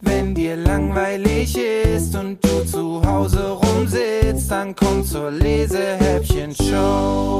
Wenn dir langweilig ist und du zu Hause rumsitzt, dann komm zur Lesehäppchen-Show.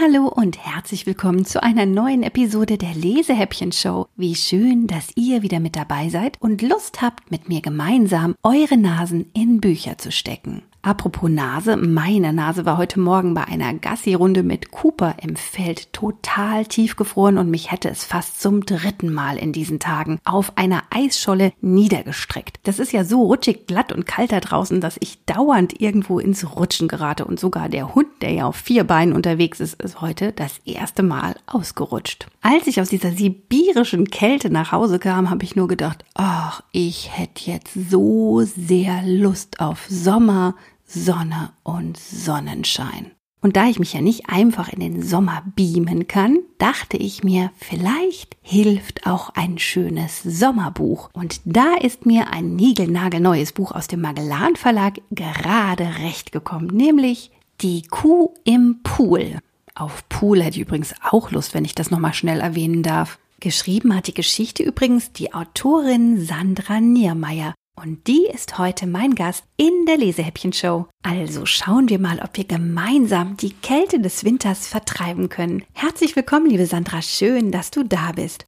Hallo und herzlich willkommen zu einer neuen Episode der Lesehäppchen Show. Wie schön, dass ihr wieder mit dabei seid und Lust habt, mit mir gemeinsam eure Nasen in Bücher zu stecken. Apropos Nase, meine Nase war heute Morgen bei einer Gassi-Runde mit Cooper im Feld total tiefgefroren und mich hätte es fast zum dritten Mal in diesen Tagen auf einer Eisscholle niedergestreckt. Das ist ja so rutschig, glatt und kalt da draußen, dass ich dauernd irgendwo ins Rutschen gerate und sogar der Hund, der ja auf vier Beinen unterwegs ist, ist heute das erste Mal ausgerutscht. Als ich aus dieser sibirischen Kälte nach Hause kam, habe ich nur gedacht, ach, ich hätte jetzt so sehr Lust auf Sommer, Sonne und Sonnenschein. Und da ich mich ja nicht einfach in den Sommer beamen kann, dachte ich mir, vielleicht hilft auch ein schönes Sommerbuch. Und da ist mir ein niegelnagelneues Buch aus dem Magellan Verlag gerade recht gekommen, nämlich Die Kuh im Pool. Auf Pool hätte ich übrigens auch Lust, wenn ich das nochmal schnell erwähnen darf. Geschrieben hat die Geschichte übrigens die Autorin Sandra Niermeier. Und die ist heute mein Gast in der Lesehäppchen-Show. Also schauen wir mal, ob wir gemeinsam die Kälte des Winters vertreiben können. Herzlich willkommen, liebe Sandra. Schön, dass du da bist.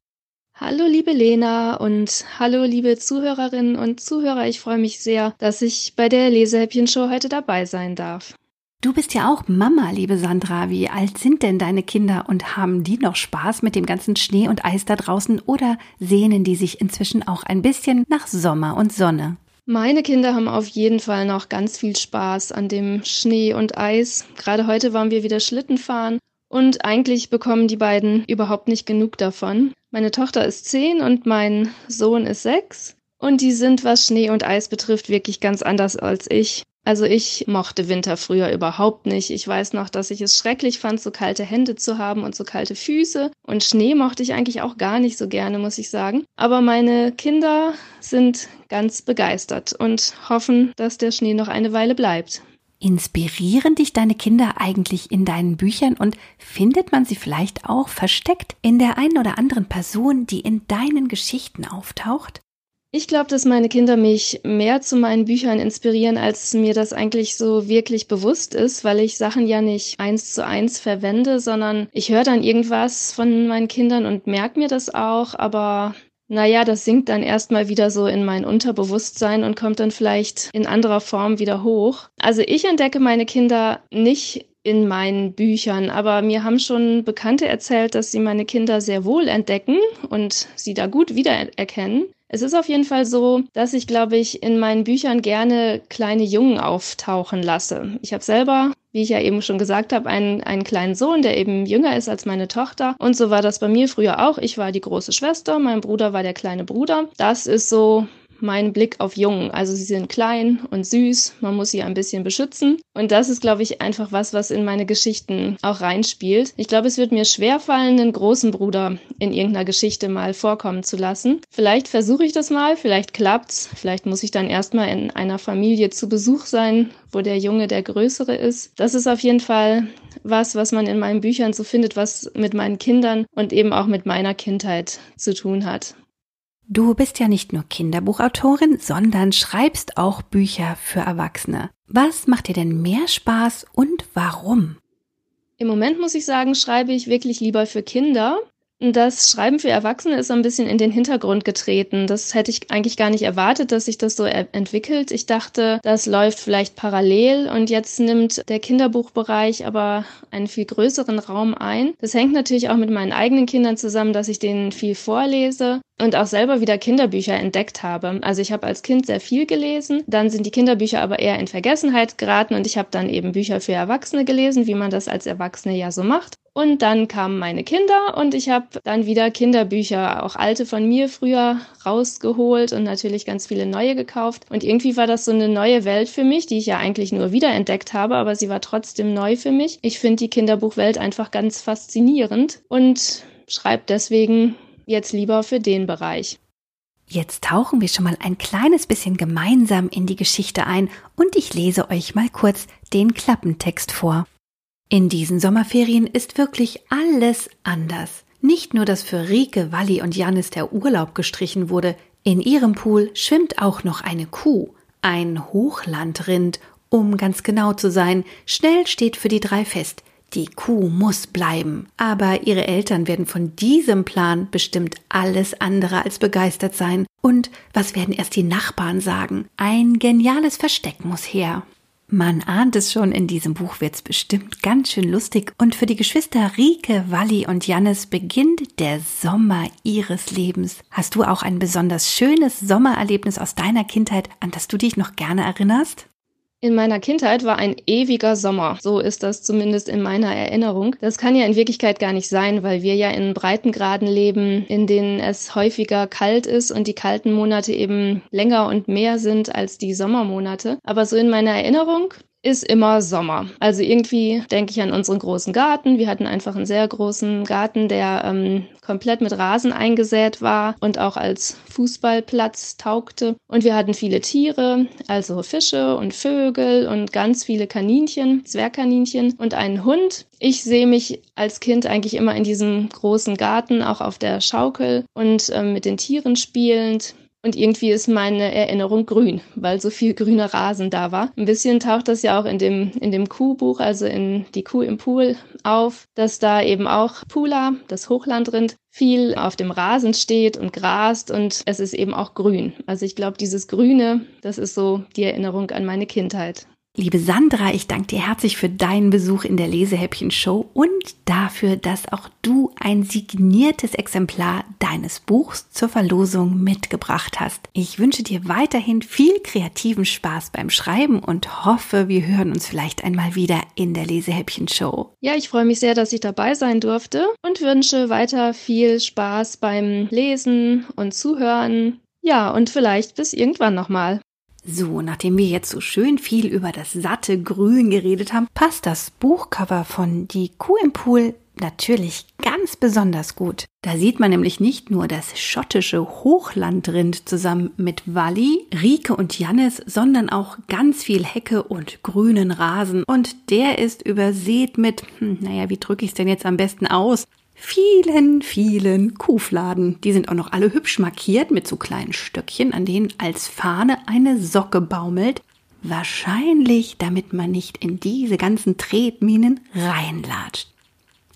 Hallo, liebe Lena und hallo, liebe Zuhörerinnen und Zuhörer. Ich freue mich sehr, dass ich bei der Lesehäppchen-Show heute dabei sein darf. Du bist ja auch Mama, liebe Sandra. Wie alt sind denn deine Kinder und haben die noch Spaß mit dem ganzen Schnee und Eis da draußen oder sehnen die sich inzwischen auch ein bisschen nach Sommer und Sonne? Meine Kinder haben auf jeden Fall noch ganz viel Spaß an dem Schnee und Eis. Gerade heute waren wir wieder Schlitten fahren und eigentlich bekommen die beiden überhaupt nicht genug davon. Meine Tochter ist zehn und mein Sohn ist sechs. Und die sind, was Schnee und Eis betrifft, wirklich ganz anders als ich. Also ich mochte Winter früher überhaupt nicht. Ich weiß noch, dass ich es schrecklich fand, so kalte Hände zu haben und so kalte Füße. Und Schnee mochte ich eigentlich auch gar nicht so gerne, muss ich sagen. Aber meine Kinder sind ganz begeistert und hoffen, dass der Schnee noch eine Weile bleibt. Inspirieren dich deine Kinder eigentlich in deinen Büchern und findet man sie vielleicht auch versteckt in der einen oder anderen Person, die in deinen Geschichten auftaucht? Ich glaube, dass meine Kinder mich mehr zu meinen Büchern inspirieren, als mir das eigentlich so wirklich bewusst ist, weil ich Sachen ja nicht eins zu eins verwende, sondern ich höre dann irgendwas von meinen Kindern und merke mir das auch, aber naja, das sinkt dann erstmal wieder so in mein Unterbewusstsein und kommt dann vielleicht in anderer Form wieder hoch. Also ich entdecke meine Kinder nicht in meinen Büchern, aber mir haben schon Bekannte erzählt, dass sie meine Kinder sehr wohl entdecken und sie da gut wiedererkennen. Es ist auf jeden Fall so, dass ich, glaube ich, in meinen Büchern gerne kleine Jungen auftauchen lasse. Ich habe selber, wie ich ja eben schon gesagt habe, einen, einen kleinen Sohn, der eben jünger ist als meine Tochter. Und so war das bei mir früher auch. Ich war die große Schwester, mein Bruder war der kleine Bruder. Das ist so mein Blick auf Jungen. Also sie sind klein und süß, man muss sie ein bisschen beschützen. Und das ist, glaube ich, einfach was, was in meine Geschichten auch reinspielt. Ich glaube, es wird mir schwerfallen, einen großen Bruder in irgendeiner Geschichte mal vorkommen zu lassen. Vielleicht versuche ich das mal, vielleicht klappt's. Vielleicht muss ich dann erstmal in einer Familie zu Besuch sein, wo der Junge der Größere ist. Das ist auf jeden Fall was, was man in meinen Büchern so findet, was mit meinen Kindern und eben auch mit meiner Kindheit zu tun hat. Du bist ja nicht nur Kinderbuchautorin, sondern schreibst auch Bücher für Erwachsene. Was macht dir denn mehr Spaß und warum? Im Moment muss ich sagen, schreibe ich wirklich lieber für Kinder. Das Schreiben für Erwachsene ist so ein bisschen in den Hintergrund getreten. Das hätte ich eigentlich gar nicht erwartet, dass sich das so entwickelt. Ich dachte, das läuft vielleicht parallel und jetzt nimmt der Kinderbuchbereich aber einen viel größeren Raum ein. Das hängt natürlich auch mit meinen eigenen Kindern zusammen, dass ich denen viel vorlese und auch selber wieder Kinderbücher entdeckt habe. Also ich habe als Kind sehr viel gelesen, dann sind die Kinderbücher aber eher in Vergessenheit geraten und ich habe dann eben Bücher für Erwachsene gelesen, wie man das als Erwachsene ja so macht. Und dann kamen meine Kinder und ich habe dann wieder Kinderbücher, auch alte von mir früher rausgeholt und natürlich ganz viele neue gekauft. Und irgendwie war das so eine neue Welt für mich, die ich ja eigentlich nur wiederentdeckt habe, aber sie war trotzdem neu für mich. Ich finde die Kinderbuchwelt einfach ganz faszinierend und schreibe deswegen jetzt lieber für den Bereich. Jetzt tauchen wir schon mal ein kleines bisschen gemeinsam in die Geschichte ein und ich lese euch mal kurz den Klappentext vor. In diesen Sommerferien ist wirklich alles anders. Nicht nur, dass für Rike, Walli und Janis der Urlaub gestrichen wurde, in ihrem Pool schwimmt auch noch eine Kuh, ein Hochlandrind, um ganz genau zu sein. Schnell steht für die drei fest, die Kuh muss bleiben. Aber ihre Eltern werden von diesem Plan bestimmt alles andere als begeistert sein. Und was werden erst die Nachbarn sagen? Ein geniales Versteck muss her. Man ahnt es schon, in diesem Buch wird's bestimmt ganz schön lustig und für die Geschwister Rike, Walli und Jannis beginnt der Sommer ihres Lebens. Hast du auch ein besonders schönes Sommererlebnis aus deiner Kindheit, an das du dich noch gerne erinnerst? In meiner Kindheit war ein ewiger Sommer. So ist das zumindest in meiner Erinnerung. Das kann ja in Wirklichkeit gar nicht sein, weil wir ja in Breitengraden leben, in denen es häufiger kalt ist und die kalten Monate eben länger und mehr sind als die Sommermonate. Aber so in meiner Erinnerung ist immer Sommer. Also irgendwie denke ich an unseren großen Garten. Wir hatten einfach einen sehr großen Garten, der ähm, komplett mit Rasen eingesät war und auch als Fußballplatz taugte. Und wir hatten viele Tiere, also Fische und Vögel und ganz viele Kaninchen, Zwergkaninchen und einen Hund. Ich sehe mich als Kind eigentlich immer in diesem großen Garten, auch auf der Schaukel und ähm, mit den Tieren spielend. Und irgendwie ist meine Erinnerung grün, weil so viel grüner Rasen da war. Ein bisschen taucht das ja auch in dem, in dem Kuhbuch, also in die Kuh im Pool auf, dass da eben auch Pula, das Hochlandrind, viel auf dem Rasen steht und grast und es ist eben auch grün. Also ich glaube, dieses Grüne, das ist so die Erinnerung an meine Kindheit. Liebe Sandra, ich danke dir herzlich für deinen Besuch in der Lesehäppchen-Show und dafür, dass auch du ein signiertes Exemplar deines Buchs zur Verlosung mitgebracht hast. Ich wünsche dir weiterhin viel kreativen Spaß beim Schreiben und hoffe, wir hören uns vielleicht einmal wieder in der Lesehäppchen-Show. Ja, ich freue mich sehr, dass ich dabei sein durfte und wünsche weiter viel Spaß beim Lesen und Zuhören. Ja, und vielleicht bis irgendwann nochmal. So, nachdem wir jetzt so schön viel über das satte Grün geredet haben, passt das Buchcover von Die Kuh im Pool natürlich ganz besonders gut. Da sieht man nämlich nicht nur das schottische Hochlandrind zusammen mit Walli, Rike und Jannis, sondern auch ganz viel Hecke und grünen Rasen. Und der ist übersät mit, hm, naja, wie drücke ich es denn jetzt am besten aus? Vielen, vielen Kuhfladen. Die sind auch noch alle hübsch markiert mit so kleinen Stöckchen, an denen als Fahne eine Socke baumelt. Wahrscheinlich, damit man nicht in diese ganzen Tretminen reinlatscht.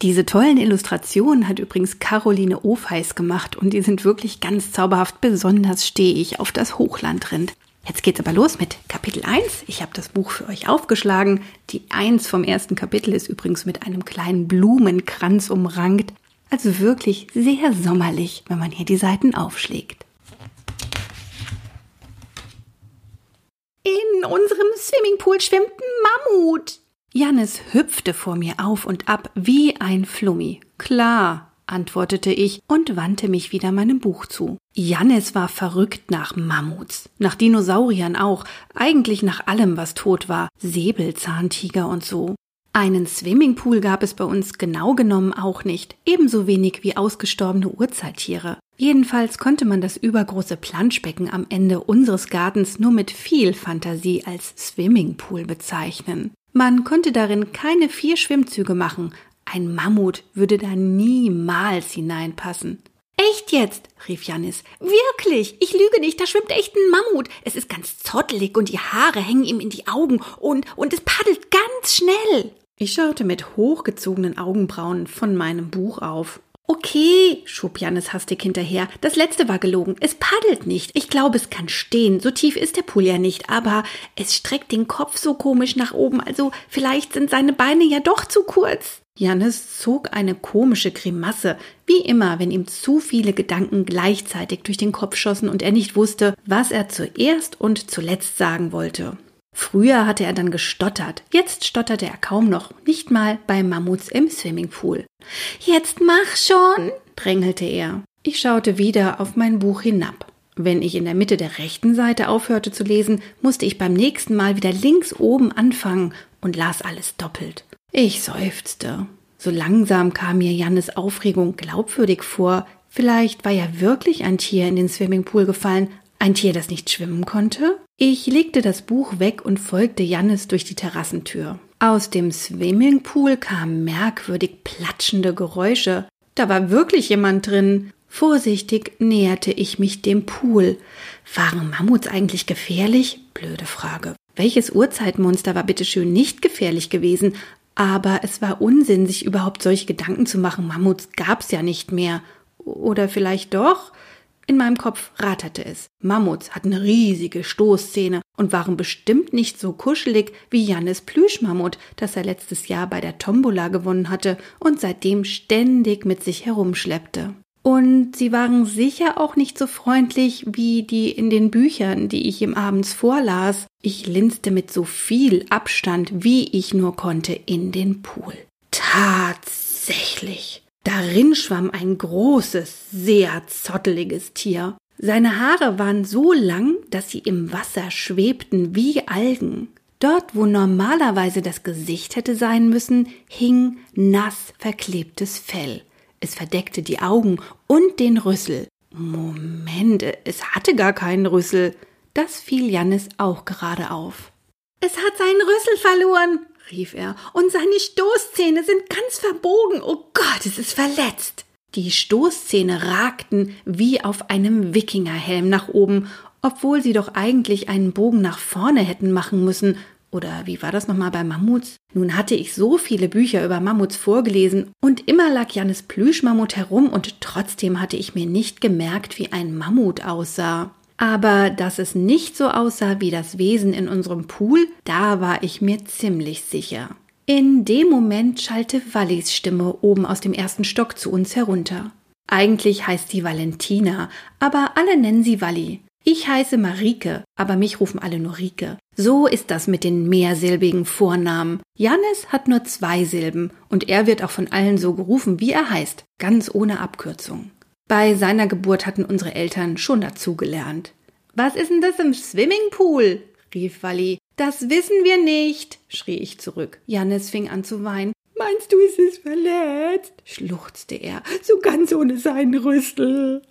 Diese tollen Illustrationen hat übrigens Caroline Ofeis gemacht und die sind wirklich ganz zauberhaft. Besonders stehe ich auf das Hochlandrind. Jetzt geht's aber los mit Kapitel 1. Ich habe das Buch für euch aufgeschlagen. Die 1 vom ersten Kapitel ist übrigens mit einem kleinen Blumenkranz umrankt. Also wirklich sehr sommerlich, wenn man hier die Seiten aufschlägt. In unserem Swimmingpool schwimmt ein Mammut. Jannis hüpfte vor mir auf und ab wie ein Flummi. Klar, antwortete ich und wandte mich wieder meinem Buch zu. Jannis war verrückt nach Mammuts, nach Dinosauriern auch, eigentlich nach allem, was tot war, Säbelzahntiger und so. Einen Swimmingpool gab es bei uns genau genommen auch nicht, ebenso wenig wie ausgestorbene Urzeittiere. Jedenfalls konnte man das übergroße Planschbecken am Ende unseres Gartens nur mit viel Fantasie als Swimmingpool bezeichnen. Man konnte darin keine vier Schwimmzüge machen, ein Mammut würde da niemals hineinpassen. Echt jetzt? rief Janis. Wirklich? Ich lüge nicht, da schwimmt echt ein Mammut. Es ist ganz zottelig und die Haare hängen ihm in die Augen und, und es paddelt ganz schnell. Ich schaute mit hochgezogenen Augenbrauen von meinem Buch auf. Okay, schob Janis hastig hinterher. Das letzte war gelogen. Es paddelt nicht. Ich glaube, es kann stehen. So tief ist der Pool ja nicht. Aber es streckt den Kopf so komisch nach oben. Also vielleicht sind seine Beine ja doch zu kurz. Jannis zog eine komische Grimasse, wie immer, wenn ihm zu viele Gedanken gleichzeitig durch den Kopf schossen und er nicht wusste, was er zuerst und zuletzt sagen wollte. Früher hatte er dann gestottert, jetzt stotterte er kaum noch, nicht mal bei Mammuts im Swimmingpool. Jetzt mach schon, drängelte er. Ich schaute wieder auf mein Buch hinab. Wenn ich in der Mitte der rechten Seite aufhörte zu lesen, musste ich beim nächsten Mal wieder links oben anfangen und las alles doppelt. Ich seufzte. So langsam kam mir Jannes Aufregung glaubwürdig vor. Vielleicht war ja wirklich ein Tier in den Swimmingpool gefallen, ein Tier, das nicht schwimmen konnte? Ich legte das Buch weg und folgte Jannis durch die Terrassentür. Aus dem Swimmingpool kamen merkwürdig platschende Geräusche. Da war wirklich jemand drin. Vorsichtig näherte ich mich dem Pool. Waren Mammuts eigentlich gefährlich? Blöde Frage. Welches Urzeitmonster war bitteschön nicht gefährlich gewesen? Aber es war Unsinn, sich überhaupt solche Gedanken zu machen. Mammuts gab's ja nicht mehr. Oder vielleicht doch? In meinem Kopf ratterte es. Mammuts hatten riesige Stoßzähne und waren bestimmt nicht so kuschelig wie Jannes Plüschmammut, das er letztes Jahr bei der Tombola gewonnen hatte und seitdem ständig mit sich herumschleppte. Und sie waren sicher auch nicht so freundlich wie die in den Büchern, die ich ihm abends vorlas. Ich linste mit so viel Abstand, wie ich nur konnte, in den Pool. Tatsächlich. Darin schwamm ein großes, sehr zotteliges Tier. Seine Haare waren so lang, dass sie im Wasser schwebten wie Algen. Dort, wo normalerweise das Gesicht hätte sein müssen, hing nass verklebtes Fell. Es verdeckte die Augen und den Rüssel. Moment, es hatte gar keinen Rüssel. Das fiel Jannis auch gerade auf. Es hat seinen Rüssel verloren, rief er, und seine Stoßzähne sind ganz verbogen. Oh Gott, es ist verletzt. Die Stoßzähne ragten wie auf einem Wikingerhelm nach oben, obwohl sie doch eigentlich einen Bogen nach vorne hätten machen müssen, oder wie war das nochmal bei Mammuts? Nun hatte ich so viele Bücher über Mammuts vorgelesen und immer lag Jannes Plüschmammut herum und trotzdem hatte ich mir nicht gemerkt, wie ein Mammut aussah. Aber dass es nicht so aussah wie das Wesen in unserem Pool, da war ich mir ziemlich sicher. In dem Moment schallte Wallis Stimme oben aus dem ersten Stock zu uns herunter. Eigentlich heißt sie Valentina, aber alle nennen sie Walli. Ich heiße Marike, aber mich rufen alle nur Rike. So ist das mit den mehrsilbigen Vornamen. Jannis hat nur zwei Silben und er wird auch von allen so gerufen, wie er heißt, ganz ohne Abkürzung. Bei seiner Geburt hatten unsere Eltern schon dazugelernt. Was ist denn das im Swimmingpool? rief Wally. Das wissen wir nicht, schrie ich zurück. Jannis fing an zu weinen. Meinst du, es ist verletzt? schluchzte er, so ganz ohne seinen Rüssel.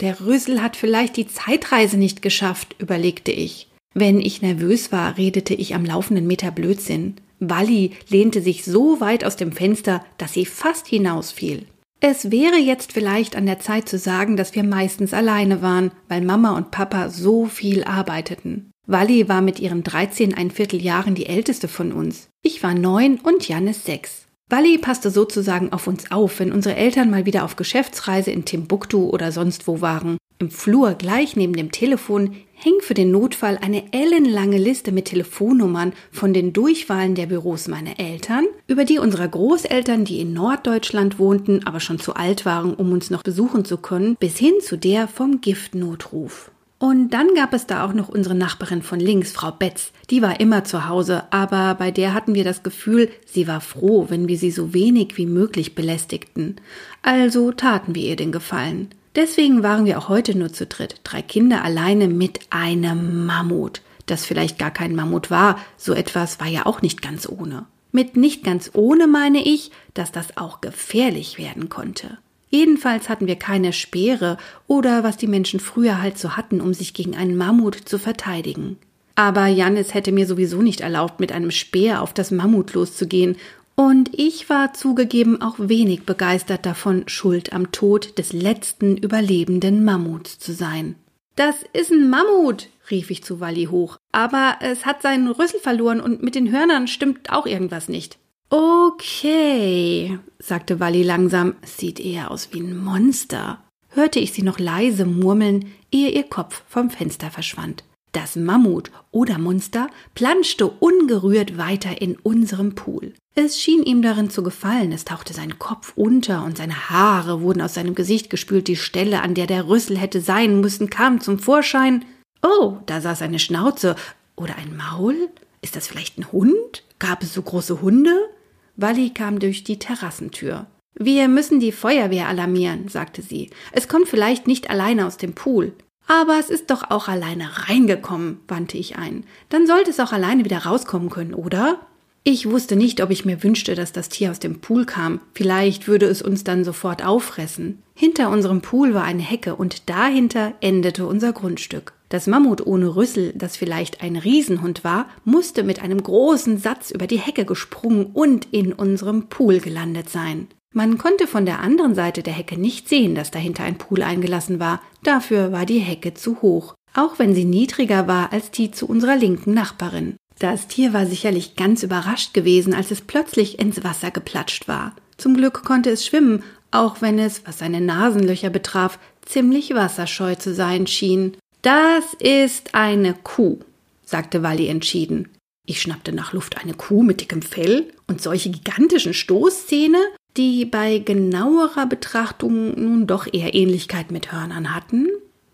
Der Rüssel hat vielleicht die Zeitreise nicht geschafft, überlegte ich. Wenn ich nervös war, redete ich am laufenden Meter Blödsinn. Walli lehnte sich so weit aus dem Fenster, dass sie fast hinausfiel. Es wäre jetzt vielleicht an der Zeit zu sagen, dass wir meistens alleine waren, weil Mama und Papa so viel arbeiteten. Walli war mit ihren 13 ein Vierteljahren die älteste von uns. Ich war neun und Janis sechs. Wally passte sozusagen auf uns auf, wenn unsere Eltern mal wieder auf Geschäftsreise in Timbuktu oder sonst wo waren. Im Flur gleich neben dem Telefon hing für den Notfall eine ellenlange Liste mit Telefonnummern von den Durchwahlen der Büros meiner Eltern, über die unserer Großeltern, die in Norddeutschland wohnten, aber schon zu alt waren, um uns noch besuchen zu können, bis hin zu der vom Giftnotruf. Und dann gab es da auch noch unsere Nachbarin von links, Frau Betz. Die war immer zu Hause, aber bei der hatten wir das Gefühl, sie war froh, wenn wir sie so wenig wie möglich belästigten. Also taten wir ihr den Gefallen. Deswegen waren wir auch heute nur zu dritt, drei Kinder alleine mit einem Mammut, das vielleicht gar kein Mammut war, so etwas war ja auch nicht ganz ohne. Mit nicht ganz ohne meine ich, dass das auch gefährlich werden konnte. Jedenfalls hatten wir keine Speere oder was die Menschen früher halt so hatten, um sich gegen einen Mammut zu verteidigen. Aber Jannis hätte mir sowieso nicht erlaubt, mit einem Speer auf das Mammut loszugehen, und ich war zugegeben auch wenig begeistert davon, schuld am Tod des letzten überlebenden Mammuts zu sein. Das ist ein Mammut, rief ich zu Walli hoch, aber es hat seinen Rüssel verloren und mit den Hörnern stimmt auch irgendwas nicht. Okay, sagte Walli langsam, sieht eher aus wie ein Monster. Hörte ich sie noch leise murmeln, ehe ihr Kopf vom Fenster verschwand. Das Mammut oder Monster planschte ungerührt weiter in unserem Pool. Es schien ihm darin zu gefallen, es tauchte sein Kopf unter und seine Haare wurden aus seinem Gesicht gespült, die Stelle, an der der Rüssel hätte sein müssen, kam zum Vorschein. Oh, da saß eine Schnauze oder ein Maul? Ist das vielleicht ein Hund? Gab es so große Hunde? Walli kam durch die Terrassentür. Wir müssen die Feuerwehr alarmieren, sagte sie. Es kommt vielleicht nicht alleine aus dem Pool. Aber es ist doch auch alleine reingekommen, wandte ich ein. Dann sollte es auch alleine wieder rauskommen können, oder? Ich wusste nicht, ob ich mir wünschte, dass das Tier aus dem Pool kam. Vielleicht würde es uns dann sofort auffressen. Hinter unserem Pool war eine Hecke und dahinter endete unser Grundstück. Das Mammut ohne Rüssel, das vielleicht ein Riesenhund war, musste mit einem großen Satz über die Hecke gesprungen und in unserem Pool gelandet sein. Man konnte von der anderen Seite der Hecke nicht sehen, dass dahinter ein Pool eingelassen war. Dafür war die Hecke zu hoch, auch wenn sie niedriger war als die zu unserer linken Nachbarin. Das Tier war sicherlich ganz überrascht gewesen, als es plötzlich ins Wasser geplatscht war. Zum Glück konnte es schwimmen, auch wenn es, was seine Nasenlöcher betraf, ziemlich wasserscheu zu sein schien. Das ist eine Kuh, sagte Walli entschieden. Ich schnappte nach Luft eine Kuh mit dickem Fell und solche gigantischen Stoßzähne, die bei genauerer Betrachtung nun doch eher Ähnlichkeit mit Hörnern hatten.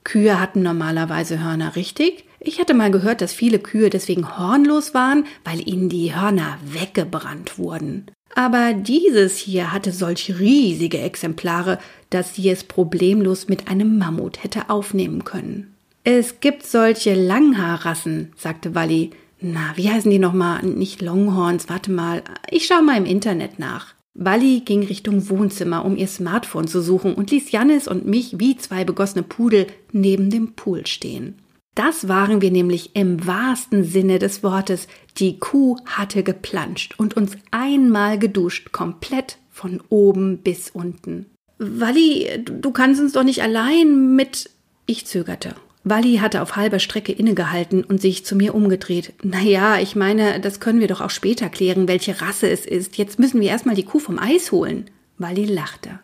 Kühe hatten normalerweise Hörner, richtig? Ich hatte mal gehört, dass viele Kühe deswegen hornlos waren, weil ihnen die Hörner weggebrannt wurden. Aber dieses hier hatte solch riesige Exemplare, dass sie es problemlos mit einem Mammut hätte aufnehmen können. Es gibt solche Langhaarrassen, sagte Walli, na, wie heißen die nochmal? Nicht Longhorns, warte mal. Ich schaue mal im Internet nach. Walli ging Richtung Wohnzimmer, um ihr Smartphone zu suchen und ließ Jannis und mich wie zwei begossene Pudel neben dem Pool stehen. Das waren wir nämlich im wahrsten Sinne des Wortes. Die Kuh hatte geplanscht und uns einmal geduscht, komplett von oben bis unten. Walli, du kannst uns doch nicht allein mit. Ich zögerte. Walli hatte auf halber Strecke innegehalten und sich zu mir umgedreht. Na ja, ich meine, das können wir doch auch später klären, welche Rasse es ist. Jetzt müssen wir erstmal die Kuh vom Eis holen. Walli lachte.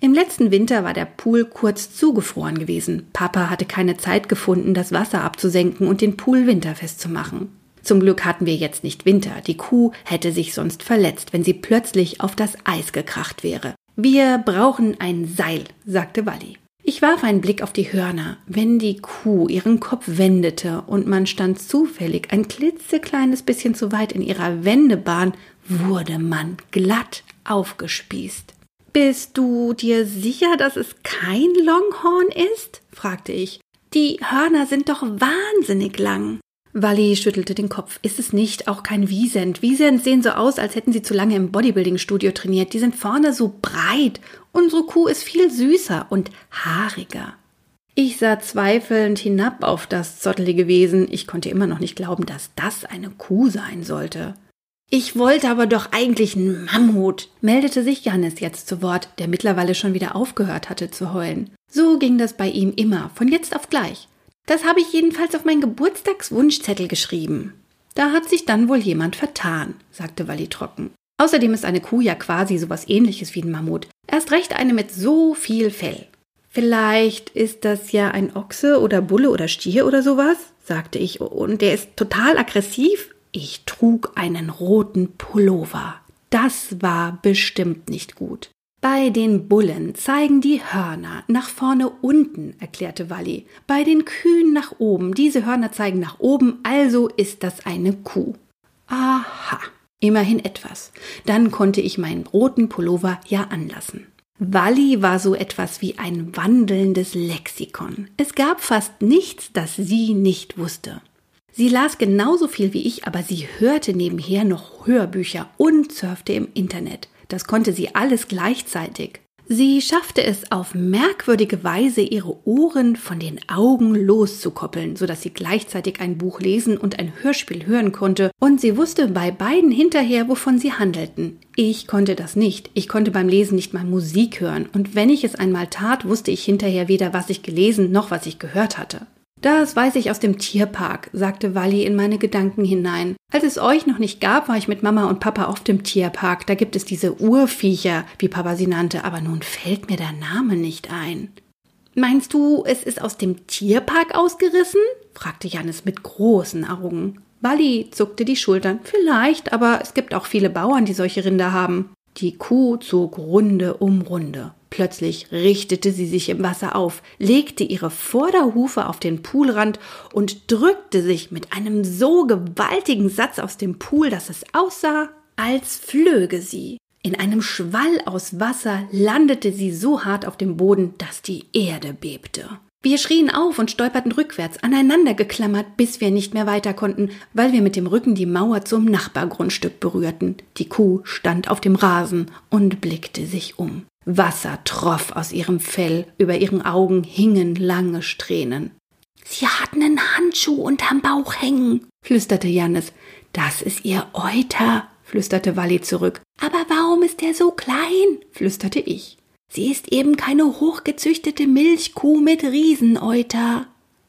Im letzten Winter war der Pool kurz zugefroren gewesen. Papa hatte keine Zeit gefunden, das Wasser abzusenken und den Pool winterfest zu machen. Zum Glück hatten wir jetzt nicht Winter. Die Kuh hätte sich sonst verletzt, wenn sie plötzlich auf das Eis gekracht wäre. Wir brauchen ein Seil, sagte Walli. Ich warf einen Blick auf die Hörner. Wenn die Kuh ihren Kopf wendete und man stand zufällig ein klitzekleines bisschen zu weit in ihrer Wendebahn, wurde man glatt aufgespießt. Bist du dir sicher, dass es kein Longhorn ist? fragte ich. Die Hörner sind doch wahnsinnig lang. Walli schüttelte den Kopf. Ist es nicht, auch kein Wiesent. Wiesent sehen so aus, als hätten sie zu lange im Bodybuilding-Studio trainiert. Die sind vorne so breit. Unsere Kuh ist viel süßer und haariger. Ich sah zweifelnd hinab auf das zottelige Wesen. Ich konnte immer noch nicht glauben, dass das eine Kuh sein sollte. Ich wollte aber doch eigentlich einen Mammut, meldete sich Jannis jetzt zu Wort, der mittlerweile schon wieder aufgehört hatte zu heulen. So ging das bei ihm immer, von jetzt auf gleich. Das habe ich jedenfalls auf meinen Geburtstagswunschzettel geschrieben. Da hat sich dann wohl jemand vertan, sagte Walli trocken. Außerdem ist eine Kuh ja quasi sowas ähnliches wie ein Mammut. Erst recht eine mit so viel Fell. Vielleicht ist das ja ein Ochse oder Bulle oder Stier oder sowas, sagte ich, und der ist total aggressiv. Ich trug einen roten Pullover. Das war bestimmt nicht gut. Bei den Bullen zeigen die Hörner nach vorne unten, erklärte Walli. Bei den Kühen nach oben. Diese Hörner zeigen nach oben, also ist das eine Kuh. Aha, immerhin etwas. Dann konnte ich meinen roten Pullover ja anlassen. Walli war so etwas wie ein wandelndes Lexikon. Es gab fast nichts, das sie nicht wusste. Sie las genauso viel wie ich, aber sie hörte nebenher noch Hörbücher und surfte im Internet. Das konnte sie alles gleichzeitig. Sie schaffte es auf merkwürdige Weise, ihre Ohren von den Augen loszukoppeln, so dass sie gleichzeitig ein Buch lesen und ein Hörspiel hören konnte, und sie wusste bei beiden hinterher, wovon sie handelten. Ich konnte das nicht. Ich konnte beim Lesen nicht mal Musik hören, und wenn ich es einmal tat, wusste ich hinterher weder, was ich gelesen noch was ich gehört hatte. Das weiß ich aus dem Tierpark, sagte Walli in meine Gedanken hinein. Als es euch noch nicht gab, war ich mit Mama und Papa auf dem Tierpark. Da gibt es diese Urviecher, wie Papa sie nannte, aber nun fällt mir der Name nicht ein. Meinst du, es ist aus dem Tierpark ausgerissen? fragte Janis mit großen Augen. Walli zuckte die Schultern. Vielleicht, aber es gibt auch viele Bauern, die solche Rinder haben. Die Kuh zog Runde um Runde. Plötzlich richtete sie sich im Wasser auf, legte ihre Vorderhufe auf den Poolrand und drückte sich mit einem so gewaltigen Satz aus dem Pool, dass es aussah, als flöge sie. In einem Schwall aus Wasser landete sie so hart auf dem Boden, dass die Erde bebte. Wir schrien auf und stolperten rückwärts, aneinander geklammert, bis wir nicht mehr weiter konnten, weil wir mit dem Rücken die Mauer zum Nachbargrundstück berührten. Die Kuh stand auf dem Rasen und blickte sich um. Wasser troff aus ihrem Fell, über ihren Augen hingen lange Strähnen. Sie hatten einen Handschuh unterm Bauch hängen, flüsterte Jannis. Das ist ihr Euter, flüsterte Walli zurück. Aber warum ist er so klein? flüsterte ich. Sie ist eben keine hochgezüchtete Milchkuh mit Rieseneuter.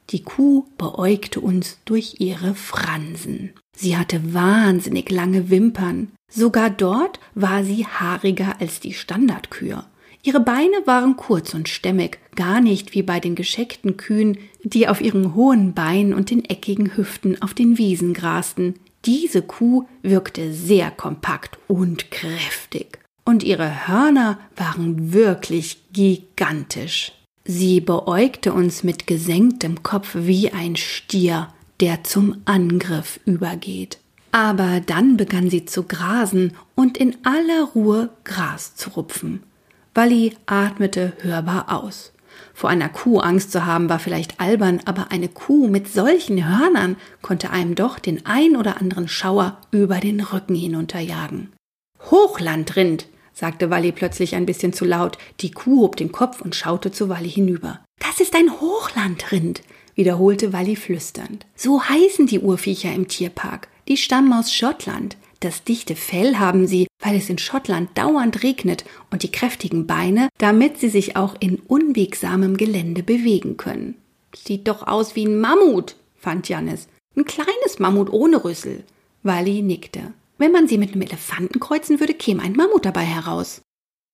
Die Kuh beäugte uns durch ihre Fransen. Sie hatte wahnsinnig lange Wimpern. Sogar dort war sie haariger als die Standardkühe. Ihre Beine waren kurz und stämmig, gar nicht wie bei den gescheckten Kühen, die auf ihren hohen Beinen und den eckigen Hüften auf den Wiesen grasten. Diese Kuh wirkte sehr kompakt und kräftig, und ihre Hörner waren wirklich gigantisch. Sie beäugte uns mit gesenktem Kopf wie ein Stier, der zum Angriff übergeht. Aber dann begann sie zu grasen und in aller Ruhe Gras zu rupfen. Walli atmete hörbar aus. Vor einer Kuh Angst zu haben war vielleicht albern, aber eine Kuh mit solchen Hörnern konnte einem doch den ein oder anderen Schauer über den Rücken hinunterjagen. Hochlandrind, sagte Walli plötzlich ein bisschen zu laut. Die Kuh hob den Kopf und schaute zu Walli hinüber. Das ist ein Hochlandrind, wiederholte Walli flüsternd. So heißen die Urviecher im Tierpark. Die stammen aus Schottland. Das dichte Fell haben sie, weil es in Schottland dauernd regnet und die kräftigen Beine, damit sie sich auch in unwegsamem Gelände bewegen können. Sieht doch aus wie ein Mammut, fand Jannis. Ein kleines Mammut ohne Rüssel. Wally nickte. Wenn man sie mit einem Elefanten kreuzen würde, käme ein Mammut dabei heraus.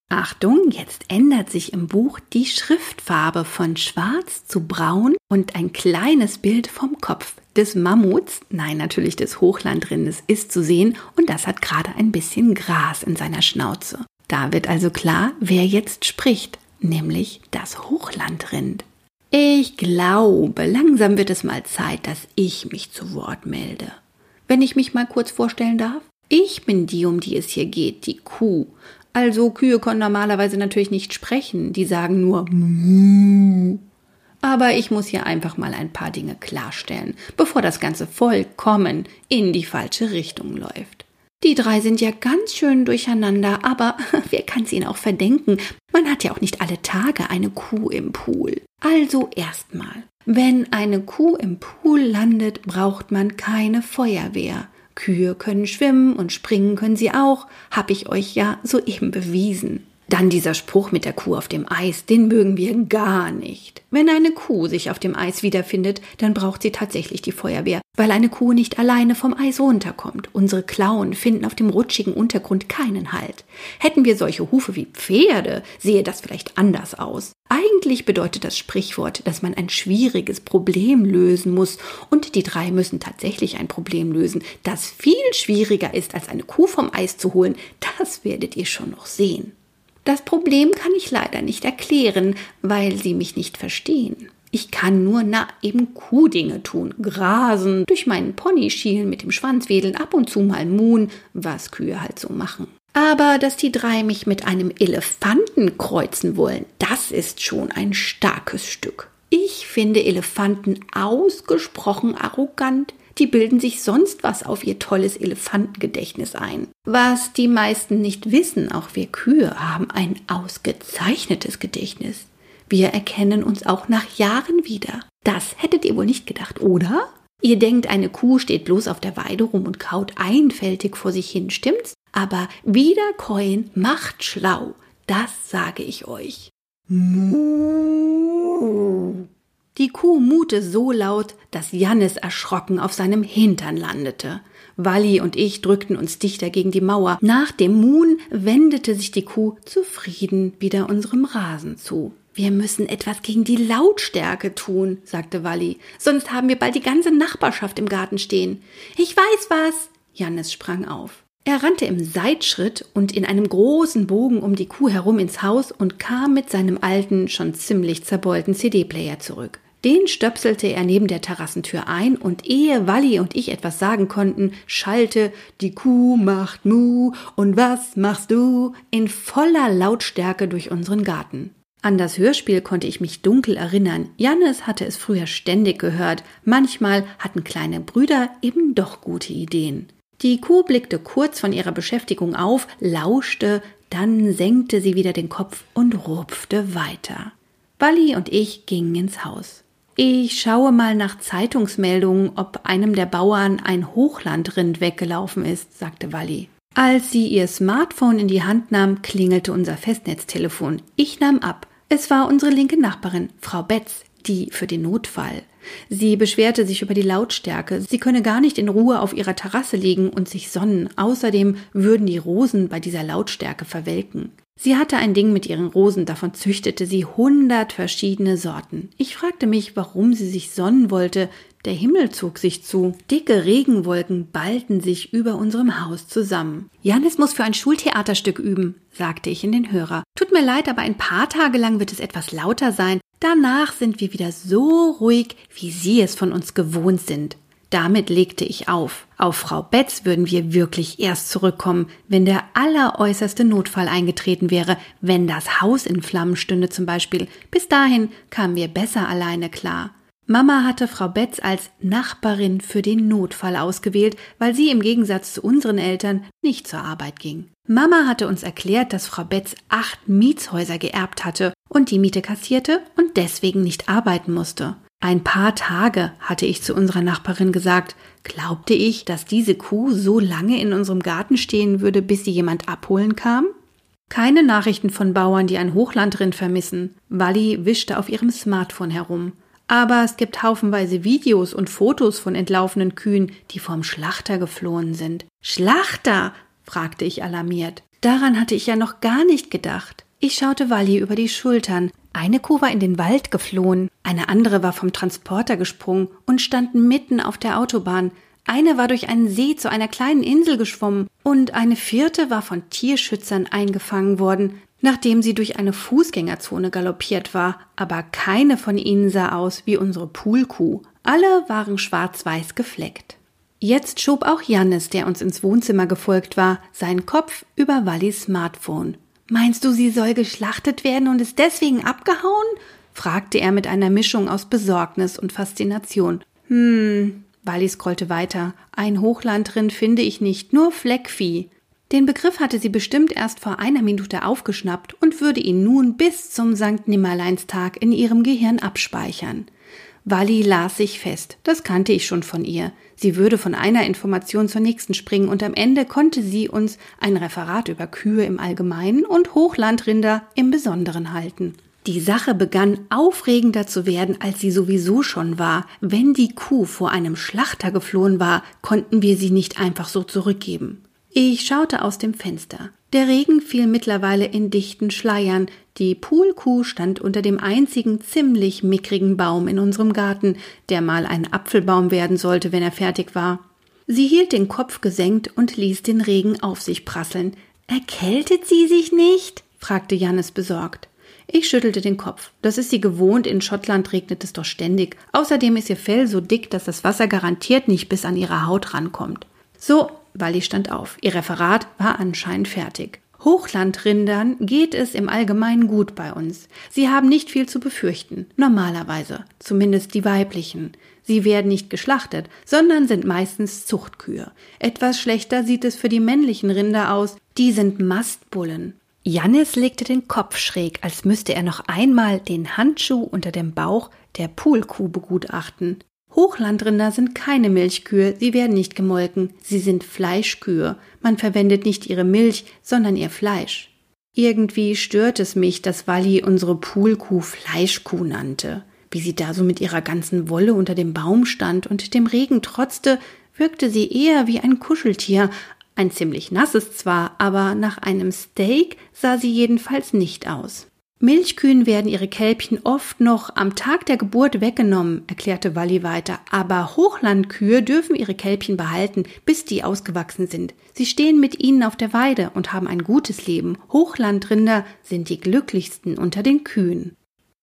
Achtung, jetzt ändert sich im Buch die Schriftfarbe von schwarz zu braun und ein kleines Bild vom Kopf des Mammuts, nein natürlich des Hochlandrindes, ist zu sehen und das hat gerade ein bisschen Gras in seiner Schnauze. Da wird also klar, wer jetzt spricht, nämlich das Hochlandrind. Ich glaube, langsam wird es mal Zeit, dass ich mich zu Wort melde. Wenn ich mich mal kurz vorstellen darf? Ich bin die, um die es hier geht, die Kuh. Also Kühe können normalerweise natürlich nicht sprechen, die sagen nur. Aber ich muss hier einfach mal ein paar Dinge klarstellen, bevor das Ganze vollkommen in die falsche Richtung läuft. Die drei sind ja ganz schön durcheinander, aber wer kann es ihnen auch verdenken? Man hat ja auch nicht alle Tage eine Kuh im Pool. Also erstmal. Wenn eine Kuh im Pool landet, braucht man keine Feuerwehr. Kühe können schwimmen und springen können sie auch, hab ich euch ja soeben bewiesen. Dann dieser Spruch mit der Kuh auf dem Eis, den mögen wir gar nicht. Wenn eine Kuh sich auf dem Eis wiederfindet, dann braucht sie tatsächlich die Feuerwehr, weil eine Kuh nicht alleine vom Eis runterkommt. Unsere Klauen finden auf dem rutschigen Untergrund keinen Halt. Hätten wir solche Hufe wie Pferde, sehe das vielleicht anders aus. Eigentlich bedeutet das Sprichwort, dass man ein schwieriges Problem lösen muss, und die drei müssen tatsächlich ein Problem lösen, das viel schwieriger ist, als eine Kuh vom Eis zu holen. Das werdet ihr schon noch sehen. Das Problem kann ich leider nicht erklären, weil Sie mich nicht verstehen. Ich kann nur na eben Kuhdinge tun, grasen, durch meinen Pony schielen, mit dem Schwanz wedeln, ab und zu mal muhen, was Kühe halt so machen. Aber dass die drei mich mit einem Elefanten kreuzen wollen, das ist schon ein starkes Stück. Ich finde Elefanten ausgesprochen arrogant, die bilden sich sonst was auf ihr tolles Elefantengedächtnis ein. Was die meisten nicht wissen, auch wir Kühe haben ein ausgezeichnetes Gedächtnis. Wir erkennen uns auch nach Jahren wieder. Das hättet ihr wohl nicht gedacht, oder? Ihr denkt, eine Kuh steht bloß auf der Weide rum und kaut einfältig vor sich hin, stimmt's? Aber Wiederkäuen macht schlau, das sage ich euch. Die Kuh mute so laut, dass Jannis erschrocken auf seinem Hintern landete. Walli und ich drückten uns dichter gegen die Mauer. Nach dem Muhn wendete sich die Kuh zufrieden wieder unserem Rasen zu. Wir müssen etwas gegen die Lautstärke tun, sagte Walli, sonst haben wir bald die ganze Nachbarschaft im Garten stehen. Ich weiß was. Jannis sprang auf. Er rannte im Seitschritt und in einem großen Bogen um die Kuh herum ins Haus und kam mit seinem alten, schon ziemlich zerbeulten CD-Player zurück. Den stöpselte er neben der Terrassentür ein und ehe Walli und ich etwas sagen konnten, schallte Die Kuh macht Mu und was machst du in voller Lautstärke durch unseren Garten. An das Hörspiel konnte ich mich dunkel erinnern. Jannes hatte es früher ständig gehört. Manchmal hatten kleine Brüder eben doch gute Ideen. Die Kuh blickte kurz von ihrer Beschäftigung auf, lauschte, dann senkte sie wieder den Kopf und rupfte weiter. Walli und ich gingen ins Haus. Ich schaue mal nach Zeitungsmeldungen, ob einem der Bauern ein Hochlandrind weggelaufen ist, sagte Walli. Als sie ihr Smartphone in die Hand nahm, klingelte unser Festnetztelefon. Ich nahm ab. Es war unsere linke Nachbarin, Frau Betz, die für den Notfall. Sie beschwerte sich über die Lautstärke. Sie könne gar nicht in Ruhe auf ihrer Terrasse liegen und sich sonnen. Außerdem würden die Rosen bei dieser Lautstärke verwelken. Sie hatte ein Ding mit ihren Rosen, davon züchtete sie hundert verschiedene Sorten. Ich fragte mich, warum sie sich sonnen wollte. Der Himmel zog sich zu. Dicke Regenwolken ballten sich über unserem Haus zusammen. Janis muss für ein Schultheaterstück üben, sagte ich in den Hörer. Tut mir leid, aber ein paar Tage lang wird es etwas lauter sein. Danach sind wir wieder so ruhig, wie Sie es von uns gewohnt sind. Damit legte ich auf. Auf Frau Betz würden wir wirklich erst zurückkommen, wenn der alleräußerste Notfall eingetreten wäre, wenn das Haus in Flammen stünde zum Beispiel. Bis dahin kamen wir besser alleine klar. Mama hatte Frau Betz als Nachbarin für den Notfall ausgewählt, weil sie im Gegensatz zu unseren Eltern nicht zur Arbeit ging. Mama hatte uns erklärt, dass Frau Betz acht Mietshäuser geerbt hatte und die Miete kassierte und deswegen nicht arbeiten musste. Ein paar Tage, hatte ich zu unserer Nachbarin gesagt, glaubte ich, dass diese Kuh so lange in unserem Garten stehen würde, bis sie jemand abholen kam? Keine Nachrichten von Bauern, die ein Hochlandrind vermissen. Wally wischte auf ihrem Smartphone herum. Aber es gibt haufenweise Videos und Fotos von entlaufenen Kühen, die vom Schlachter geflohen sind. Schlachter? fragte ich alarmiert. Daran hatte ich ja noch gar nicht gedacht. Ich schaute Wally über die Schultern. Eine Kuh war in den Wald geflohen, eine andere war vom Transporter gesprungen und stand mitten auf der Autobahn. Eine war durch einen See zu einer kleinen Insel geschwommen und eine vierte war von Tierschützern eingefangen worden, nachdem sie durch eine Fußgängerzone galoppiert war, aber keine von ihnen sah aus wie unsere Poolkuh. Alle waren schwarz-weiß gefleckt. Jetzt schob auch Jannis, der uns ins Wohnzimmer gefolgt war, seinen Kopf über Wallis Smartphone. Meinst du, sie soll geschlachtet werden und ist deswegen abgehauen? fragte er mit einer Mischung aus Besorgnis und Faszination. Hm, Wally scrollte weiter. Ein Hochlandrind finde ich nicht, nur Fleckvieh. Den Begriff hatte sie bestimmt erst vor einer Minute aufgeschnappt und würde ihn nun bis zum Sankt Nimmerleinstag in ihrem Gehirn abspeichern. Wally las sich fest. Das kannte ich schon von ihr. Sie würde von einer Information zur nächsten springen und am Ende konnte sie uns ein Referat über Kühe im Allgemeinen und Hochlandrinder im Besonderen halten. Die Sache begann aufregender zu werden, als sie sowieso schon war. Wenn die Kuh vor einem Schlachter geflohen war, konnten wir sie nicht einfach so zurückgeben. Ich schaute aus dem Fenster. Der Regen fiel mittlerweile in dichten Schleiern, die Poolkuh stand unter dem einzigen ziemlich mickrigen Baum in unserem Garten, der mal ein Apfelbaum werden sollte, wenn er fertig war. Sie hielt den Kopf gesenkt und ließ den Regen auf sich prasseln. Erkältet sie sich nicht? fragte Jannis besorgt. Ich schüttelte den Kopf. Das ist sie gewohnt, in Schottland regnet es doch ständig. Außerdem ist ihr Fell so dick, dass das Wasser garantiert nicht bis an ihre Haut rankommt. So, Wally stand auf. Ihr Referat war anscheinend fertig. Hochlandrindern geht es im Allgemeinen gut bei uns. Sie haben nicht viel zu befürchten, normalerweise, zumindest die weiblichen. Sie werden nicht geschlachtet, sondern sind meistens Zuchtkühe. Etwas schlechter sieht es für die männlichen Rinder aus, die sind Mastbullen. Jannis legte den Kopf schräg, als müsste er noch einmal den Handschuh unter dem Bauch der Poolkuh begutachten. Hochlandrinder sind keine Milchkühe, sie werden nicht gemolken, sie sind Fleischkühe. Man verwendet nicht ihre Milch, sondern ihr Fleisch. Irgendwie stört es mich, dass Walli unsere Poolkuh Fleischkuh nannte. Wie sie da so mit ihrer ganzen Wolle unter dem Baum stand und dem Regen trotzte, wirkte sie eher wie ein Kuscheltier. Ein ziemlich nasses zwar, aber nach einem Steak sah sie jedenfalls nicht aus. Milchkühen werden ihre Kälbchen oft noch am Tag der Geburt weggenommen, erklärte Walli weiter, aber Hochlandkühe dürfen ihre Kälbchen behalten, bis die ausgewachsen sind. Sie stehen mit ihnen auf der Weide und haben ein gutes Leben. Hochlandrinder sind die glücklichsten unter den Kühen.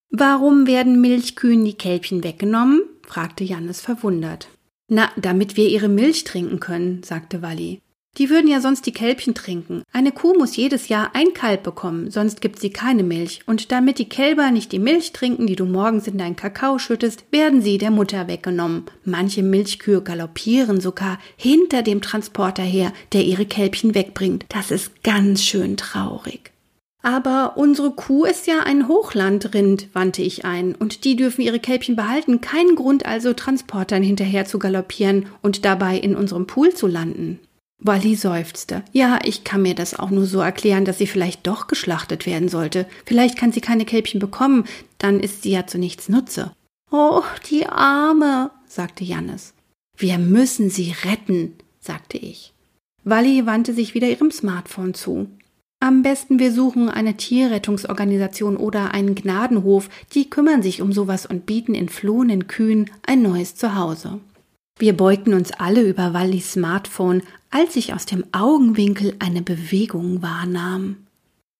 Warum werden Milchkühen die Kälbchen weggenommen? fragte Jannis verwundert. Na, damit wir ihre Milch trinken können, sagte Walli. Die würden ja sonst die Kälbchen trinken. Eine Kuh muss jedes Jahr ein Kalb bekommen, sonst gibt sie keine Milch. Und damit die Kälber nicht die Milch trinken, die du morgens in deinen Kakao schüttest, werden sie der Mutter weggenommen. Manche Milchkühe galoppieren sogar hinter dem Transporter her, der ihre Kälbchen wegbringt. Das ist ganz schön traurig. Aber unsere Kuh ist ja ein Hochlandrind, wandte ich ein, und die dürfen ihre Kälbchen behalten. Kein Grund also, Transportern hinterher zu galoppieren und dabei in unserem Pool zu landen. Wally seufzte. Ja, ich kann mir das auch nur so erklären, dass sie vielleicht doch geschlachtet werden sollte. Vielleicht kann sie keine Kälbchen bekommen, dann ist sie ja zu nichts Nutze. Oh, die Arme, sagte Jannis. Wir müssen sie retten, sagte ich. Wally wandte sich wieder ihrem Smartphone zu. Am besten wir suchen eine Tierrettungsorganisation oder einen Gnadenhof, die kümmern sich um sowas und bieten entflohenen Kühen ein neues Zuhause. Wir beugten uns alle über Wallys Smartphone, als ich aus dem Augenwinkel eine Bewegung wahrnahm.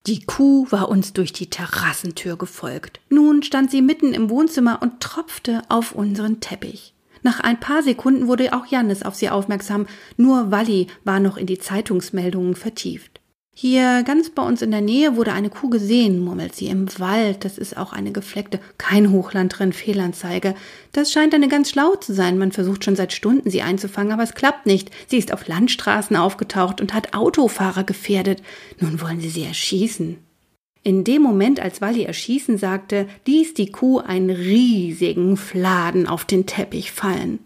Die Kuh war uns durch die Terrassentür gefolgt. Nun stand sie mitten im Wohnzimmer und tropfte auf unseren Teppich. Nach ein paar Sekunden wurde auch Jannis auf sie aufmerksam, nur Walli war noch in die Zeitungsmeldungen vertieft. Hier ganz bei uns in der Nähe wurde eine Kuh gesehen, murmelt sie, im Wald. Das ist auch eine gefleckte, kein Hochland drin, Fehlanzeige. Das scheint eine ganz schlau zu sein. Man versucht schon seit Stunden, sie einzufangen, aber es klappt nicht. Sie ist auf Landstraßen aufgetaucht und hat Autofahrer gefährdet. Nun wollen sie sie erschießen. In dem Moment, als Wally erschießen sagte, ließ die Kuh einen riesigen Fladen auf den Teppich fallen.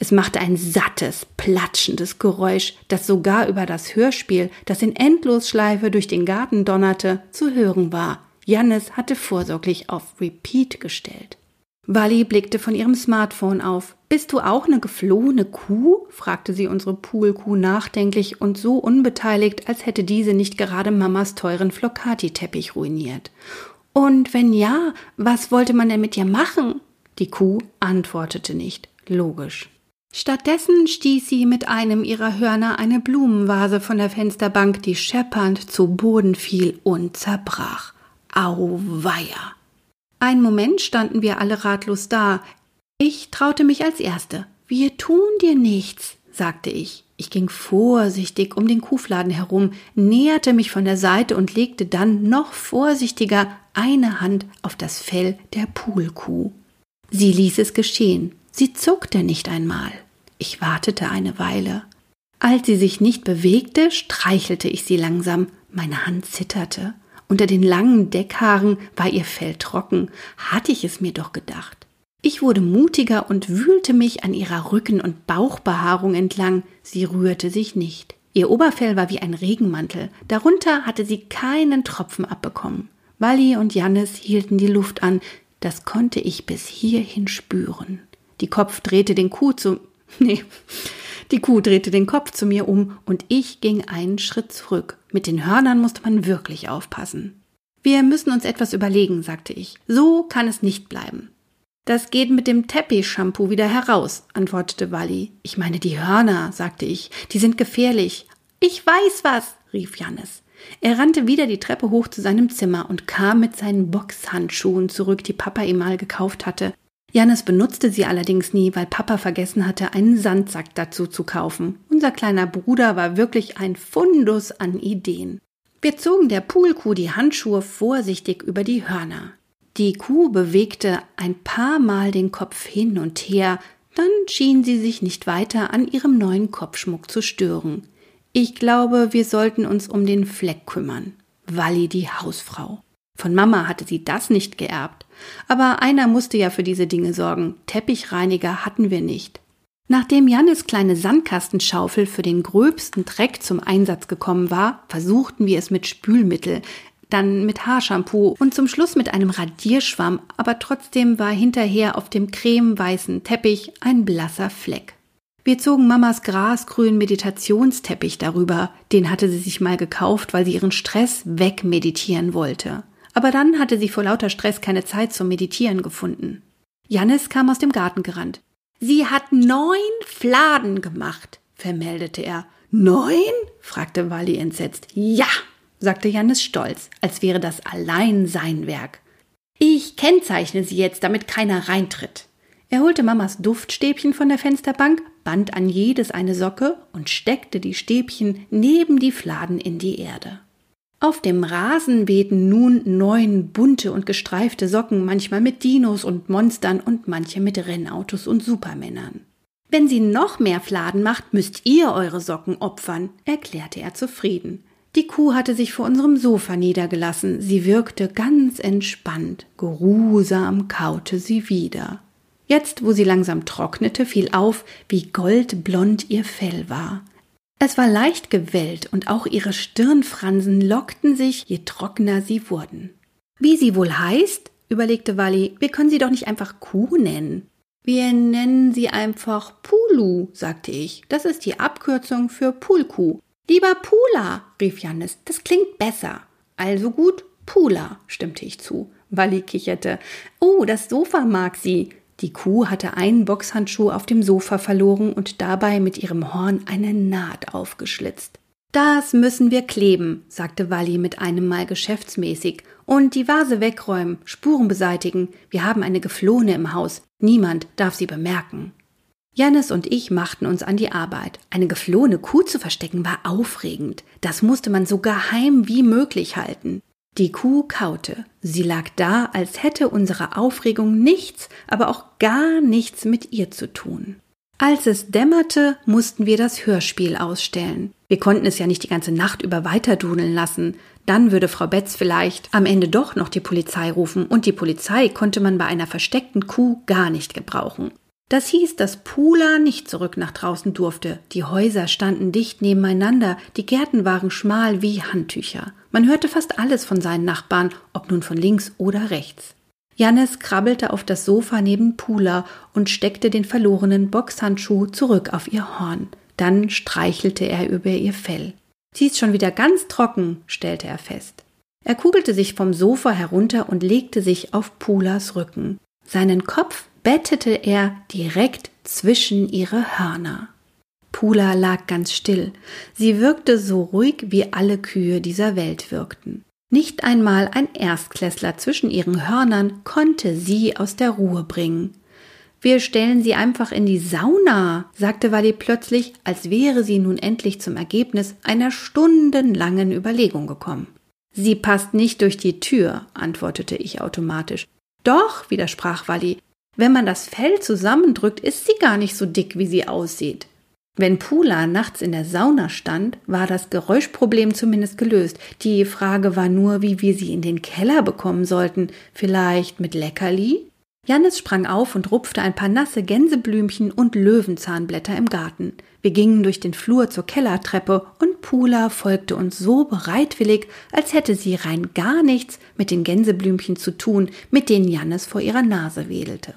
Es machte ein sattes, platschendes Geräusch, das sogar über das Hörspiel, das in Endlosschleife durch den Garten donnerte, zu hören war. Jannis hatte vorsorglich auf Repeat gestellt. Wally blickte von ihrem Smartphone auf. Bist du auch eine geflohene Kuh? fragte sie unsere Poolkuh nachdenklich und so unbeteiligt, als hätte diese nicht gerade Mamas teuren Flocati-Teppich ruiniert. Und wenn ja, was wollte man denn mit ihr machen? Die Kuh antwortete nicht. Logisch. Stattdessen stieß sie mit einem ihrer Hörner eine Blumenvase von der Fensterbank, die scheppernd zu Boden fiel und zerbrach. Auweia! Ein Moment standen wir alle ratlos da. Ich traute mich als Erste. Wir tun dir nichts, sagte ich. Ich ging vorsichtig um den Kuhfladen herum, näherte mich von der Seite und legte dann noch vorsichtiger eine Hand auf das Fell der Poolkuh. Sie ließ es geschehen. Sie zuckte nicht einmal. Ich wartete eine Weile. Als sie sich nicht bewegte, streichelte ich sie langsam. Meine Hand zitterte. Unter den langen Deckhaaren war ihr Fell trocken, hatte ich es mir doch gedacht. Ich wurde mutiger und wühlte mich an ihrer Rücken- und Bauchbehaarung entlang. Sie rührte sich nicht. Ihr Oberfell war wie ein Regenmantel. Darunter hatte sie keinen Tropfen abbekommen. Wally und Jannis hielten die Luft an. Das konnte ich bis hierhin spüren. Die Kopf drehte den Kuh zu. Nee. Die Kuh drehte den Kopf zu mir um und ich ging einen Schritt zurück. Mit den Hörnern musste man wirklich aufpassen. Wir müssen uns etwas überlegen, sagte ich. So kann es nicht bleiben. Das geht mit dem Teppich-Shampoo wieder heraus, antwortete Wally. Ich meine die Hörner, sagte ich. Die sind gefährlich. Ich weiß was, rief Jannis. Er rannte wieder die Treppe hoch zu seinem Zimmer und kam mit seinen Boxhandschuhen zurück, die Papa ihm mal gekauft hatte. Jannis benutzte sie allerdings nie, weil Papa vergessen hatte, einen Sandsack dazu zu kaufen. Unser kleiner Bruder war wirklich ein Fundus an Ideen. Wir zogen der Poolkuh die Handschuhe vorsichtig über die Hörner. Die Kuh bewegte ein paar Mal den Kopf hin und her, dann schien sie sich nicht weiter an ihrem neuen Kopfschmuck zu stören. Ich glaube, wir sollten uns um den Fleck kümmern. Walli die Hausfrau. Von Mama hatte sie das nicht geerbt. Aber einer musste ja für diese Dinge sorgen. Teppichreiniger hatten wir nicht. Nachdem Jannes kleine Sandkastenschaufel für den gröbsten Dreck zum Einsatz gekommen war, versuchten wir es mit Spülmittel, dann mit Haarshampoo und zum Schluss mit einem Radierschwamm, aber trotzdem war hinterher auf dem cremeweißen Teppich ein blasser Fleck. Wir zogen Mamas grasgrünen Meditationsteppich darüber, den hatte sie sich mal gekauft, weil sie ihren Stress wegmeditieren wollte. Aber dann hatte sie vor lauter Stress keine Zeit zum Meditieren gefunden. Jannis kam aus dem Garten gerannt. Sie hat neun Fladen gemacht, vermeldete er. Neun? fragte Wally entsetzt. Ja, sagte Jannis stolz, als wäre das allein sein Werk. Ich kennzeichne sie jetzt, damit keiner reintritt. Er holte Mamas Duftstäbchen von der Fensterbank, band an jedes eine Socke und steckte die Stäbchen neben die Fladen in die Erde. Auf dem Rasen wehten nun neun bunte und gestreifte Socken, manchmal mit Dinos und Monstern und manche mit Rennautos und Supermännern. Wenn sie noch mehr Fladen macht, müsst ihr eure Socken opfern, erklärte er zufrieden. Die Kuh hatte sich vor unserem Sofa niedergelassen. Sie wirkte ganz entspannt. Geruhsam kaute sie wieder. Jetzt, wo sie langsam trocknete, fiel auf, wie goldblond ihr Fell war. Es war leicht gewellt und auch ihre Stirnfransen lockten sich, je trockener sie wurden. Wie sie wohl heißt, überlegte Wally, wir können sie doch nicht einfach Kuh nennen. Wir nennen sie einfach Pulu, sagte ich. Das ist die Abkürzung für Pulkuh. Lieber Pula, rief Jannis, das klingt besser. Also gut, Pula, stimmte ich zu. Wally kicherte. Oh, das Sofa mag sie. Die Kuh hatte einen Boxhandschuh auf dem Sofa verloren und dabei mit ihrem Horn eine Naht aufgeschlitzt. Das müssen wir kleben, sagte Walli mit einem Mal geschäftsmäßig. Und die Vase wegräumen, Spuren beseitigen. Wir haben eine Geflohene im Haus. Niemand darf sie bemerken. Jannis und ich machten uns an die Arbeit. Eine geflohene Kuh zu verstecken war aufregend. Das musste man so geheim wie möglich halten. Die Kuh kaute. Sie lag da, als hätte unsere Aufregung nichts, aber auch gar nichts mit ihr zu tun. Als es dämmerte, mussten wir das Hörspiel ausstellen. Wir konnten es ja nicht die ganze Nacht über weiterdudeln lassen. Dann würde Frau Betz vielleicht am Ende doch noch die Polizei rufen, und die Polizei konnte man bei einer versteckten Kuh gar nicht gebrauchen. Das hieß, dass Pula nicht zurück nach draußen durfte. Die Häuser standen dicht nebeneinander, die Gärten waren schmal wie Handtücher. Man hörte fast alles von seinen Nachbarn, ob nun von links oder rechts. Jannes krabbelte auf das Sofa neben Pula und steckte den verlorenen Boxhandschuh zurück auf ihr Horn. Dann streichelte er über ihr Fell. Sie ist schon wieder ganz trocken, stellte er fest. Er kugelte sich vom Sofa herunter und legte sich auf Pulas Rücken. Seinen Kopf bettete er direkt zwischen ihre Hörner. Pula lag ganz still. Sie wirkte so ruhig, wie alle Kühe dieser Welt wirkten. Nicht einmal ein Erstklässler zwischen ihren Hörnern konnte sie aus der Ruhe bringen. Wir stellen sie einfach in die Sauna, sagte Wally plötzlich, als wäre sie nun endlich zum Ergebnis einer stundenlangen Überlegung gekommen. Sie passt nicht durch die Tür, antwortete ich automatisch. Doch, widersprach Wally, wenn man das Fell zusammendrückt, ist sie gar nicht so dick, wie sie aussieht. Wenn Pula nachts in der Sauna stand, war das Geräuschproblem zumindest gelöst. Die Frage war nur, wie wir sie in den Keller bekommen sollten. Vielleicht mit Leckerli? Jannis sprang auf und rupfte ein paar nasse Gänseblümchen und Löwenzahnblätter im Garten. Wir gingen durch den Flur zur Kellertreppe und Pula folgte uns so bereitwillig, als hätte sie rein gar nichts mit den Gänseblümchen zu tun, mit denen Jannis vor ihrer Nase wedelte.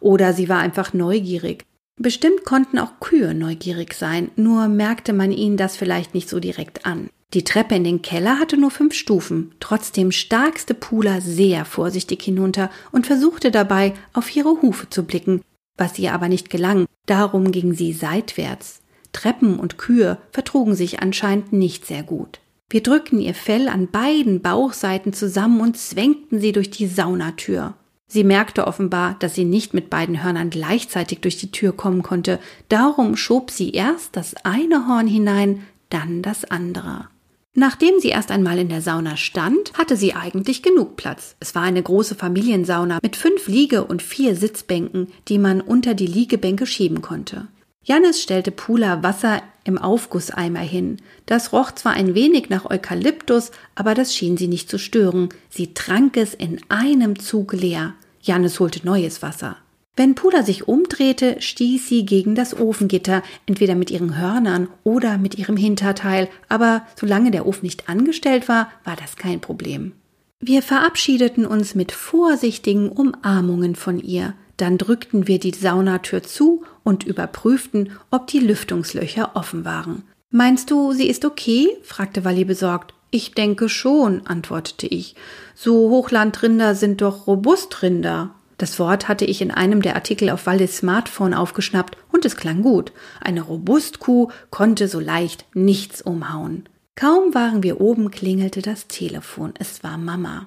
Oder sie war einfach neugierig. Bestimmt konnten auch Kühe neugierig sein, nur merkte man ihnen das vielleicht nicht so direkt an. Die Treppe in den Keller hatte nur fünf Stufen, trotzdem starkste Pula sehr vorsichtig hinunter und versuchte dabei, auf ihre Hufe zu blicken, was ihr aber nicht gelang, darum ging sie seitwärts. Treppen und Kühe vertrugen sich anscheinend nicht sehr gut. Wir drückten ihr Fell an beiden Bauchseiten zusammen und zwängten sie durch die Saunatür. Sie merkte offenbar, dass sie nicht mit beiden Hörnern gleichzeitig durch die Tür kommen konnte. Darum schob sie erst das eine Horn hinein, dann das andere. Nachdem sie erst einmal in der Sauna stand, hatte sie eigentlich genug Platz. Es war eine große Familiensauna mit fünf Liege- und vier Sitzbänken, die man unter die Liegebänke schieben konnte. Jannis stellte Pula Wasser im Aufgusseimer hin. Das roch zwar ein wenig nach Eukalyptus, aber das schien sie nicht zu stören. Sie trank es in einem Zug leer. Jannis holte neues Wasser. Wenn Pula sich umdrehte, stieß sie gegen das Ofengitter, entweder mit ihren Hörnern oder mit ihrem Hinterteil, aber solange der Ofen nicht angestellt war, war das kein Problem. Wir verabschiedeten uns mit vorsichtigen Umarmungen von ihr, dann drückten wir die Saunatür zu und überprüften, ob die Lüftungslöcher offen waren. Meinst du, sie ist okay? fragte Walli besorgt. Ich denke schon, antwortete ich. So Hochlandrinder sind doch Robustrinder. Das Wort hatte ich in einem der Artikel auf Wallis Smartphone aufgeschnappt und es klang gut. Eine Robustkuh konnte so leicht nichts umhauen. Kaum waren wir oben, klingelte das Telefon. Es war Mama.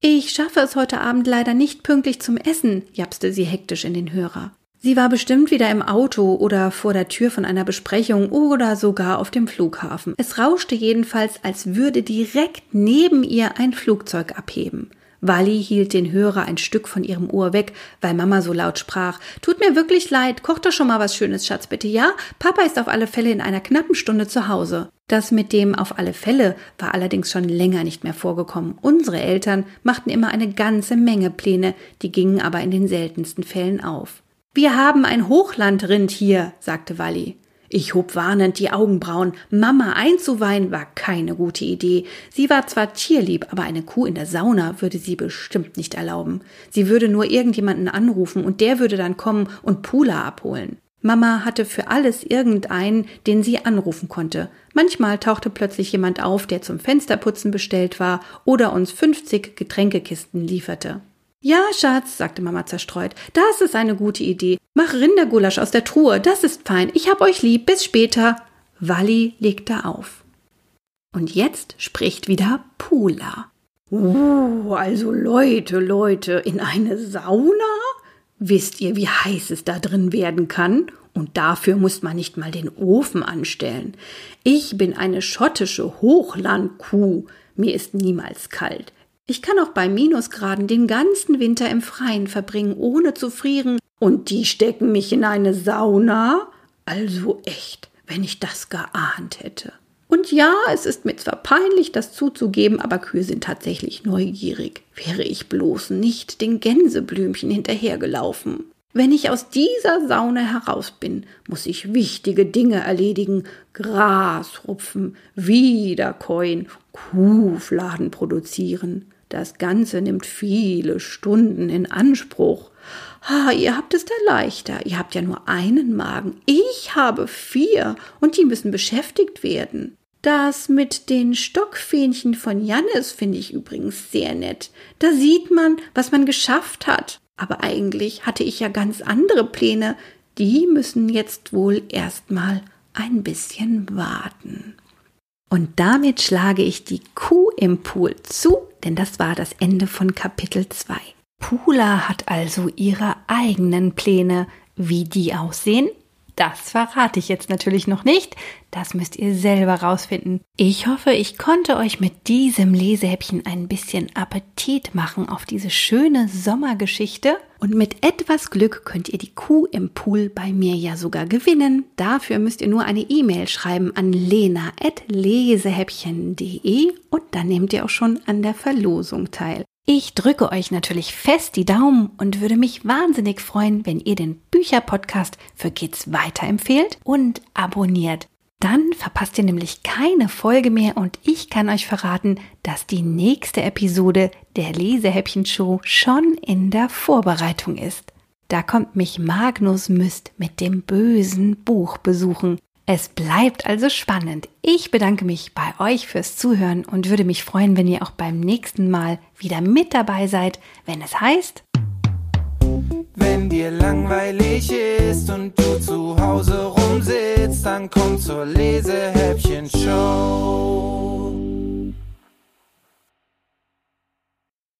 Ich schaffe es heute Abend leider nicht pünktlich zum Essen, japste sie hektisch in den Hörer. Sie war bestimmt wieder im Auto oder vor der Tür von einer Besprechung oder sogar auf dem Flughafen. Es rauschte jedenfalls, als würde direkt neben ihr ein Flugzeug abheben. Wally hielt den Hörer ein Stück von ihrem Ohr weg, weil Mama so laut sprach. Tut mir wirklich leid, koch doch schon mal was Schönes, Schatz, bitte, ja? Papa ist auf alle Fälle in einer knappen Stunde zu Hause. Das mit dem auf alle Fälle war allerdings schon länger nicht mehr vorgekommen. Unsere Eltern machten immer eine ganze Menge Pläne, die gingen aber in den seltensten Fällen auf. Wir haben ein Hochlandrind hier, sagte Walli. Ich hob warnend die Augenbrauen. Mama einzuweihen war keine gute Idee. Sie war zwar tierlieb, aber eine Kuh in der Sauna würde sie bestimmt nicht erlauben. Sie würde nur irgendjemanden anrufen und der würde dann kommen und Pula abholen. Mama hatte für alles irgendeinen, den sie anrufen konnte. Manchmal tauchte plötzlich jemand auf, der zum Fensterputzen bestellt war oder uns 50 Getränkekisten lieferte. Ja, Schatz, sagte Mama zerstreut, das ist eine gute Idee. Mach Rindergulasch aus der Truhe, das ist fein. Ich hab euch lieb, bis später. Walli legte auf. Und jetzt spricht wieder Pula. Uh, also Leute, Leute, in eine Sauna? Wisst ihr, wie heiß es da drin werden kann? Und dafür muss man nicht mal den Ofen anstellen. Ich bin eine schottische Hochlandkuh. Mir ist niemals kalt. Ich kann auch bei Minusgraden den ganzen Winter im Freien verbringen, ohne zu frieren. Und die stecken mich in eine Sauna? Also echt, wenn ich das geahnt hätte. Und ja, es ist mir zwar peinlich, das zuzugeben, aber Kühe sind tatsächlich neugierig. Wäre ich bloß nicht den Gänseblümchen hinterhergelaufen. Wenn ich aus dieser Sauna heraus bin, muss ich wichtige Dinge erledigen, Gras rupfen, wiederkäuen, Kuhfladen produzieren. Das Ganze nimmt viele Stunden in Anspruch. Ah, ihr habt es da leichter. Ihr habt ja nur einen Magen. Ich habe vier und die müssen beschäftigt werden. Das mit den Stockfähnchen von Jannis finde ich übrigens sehr nett. Da sieht man, was man geschafft hat. Aber eigentlich hatte ich ja ganz andere Pläne. Die müssen jetzt wohl erstmal ein bisschen warten. Und damit schlage ich die Kuh im Pool zu, denn das war das Ende von Kapitel 2. Pula hat also ihre eigenen Pläne. Wie die aussehen, das verrate ich jetzt natürlich noch nicht. Das müsst ihr selber rausfinden. Ich hoffe, ich konnte euch mit diesem Lesehäppchen ein bisschen Appetit machen auf diese schöne Sommergeschichte. Und mit etwas Glück könnt ihr die Kuh im Pool bei mir ja sogar gewinnen. Dafür müsst ihr nur eine E-Mail schreiben an lena.lesehäppchen.de und dann nehmt ihr auch schon an der Verlosung teil. Ich drücke euch natürlich fest die Daumen und würde mich wahnsinnig freuen, wenn ihr den Bücherpodcast für Kids weiterempfehlt und abonniert. Dann verpasst ihr nämlich keine Folge mehr und ich kann euch verraten, dass die nächste Episode der Lesehäppchen Show schon in der Vorbereitung ist. Da kommt mich Magnus Myst mit dem bösen Buch besuchen. Es bleibt also spannend. Ich bedanke mich bei euch fürs Zuhören und würde mich freuen, wenn ihr auch beim nächsten Mal wieder mit dabei seid, wenn es heißt. Wenn dir langweilig ist und du zu Hause rumsitzt, dann komm zur Lesehäppchen-Show.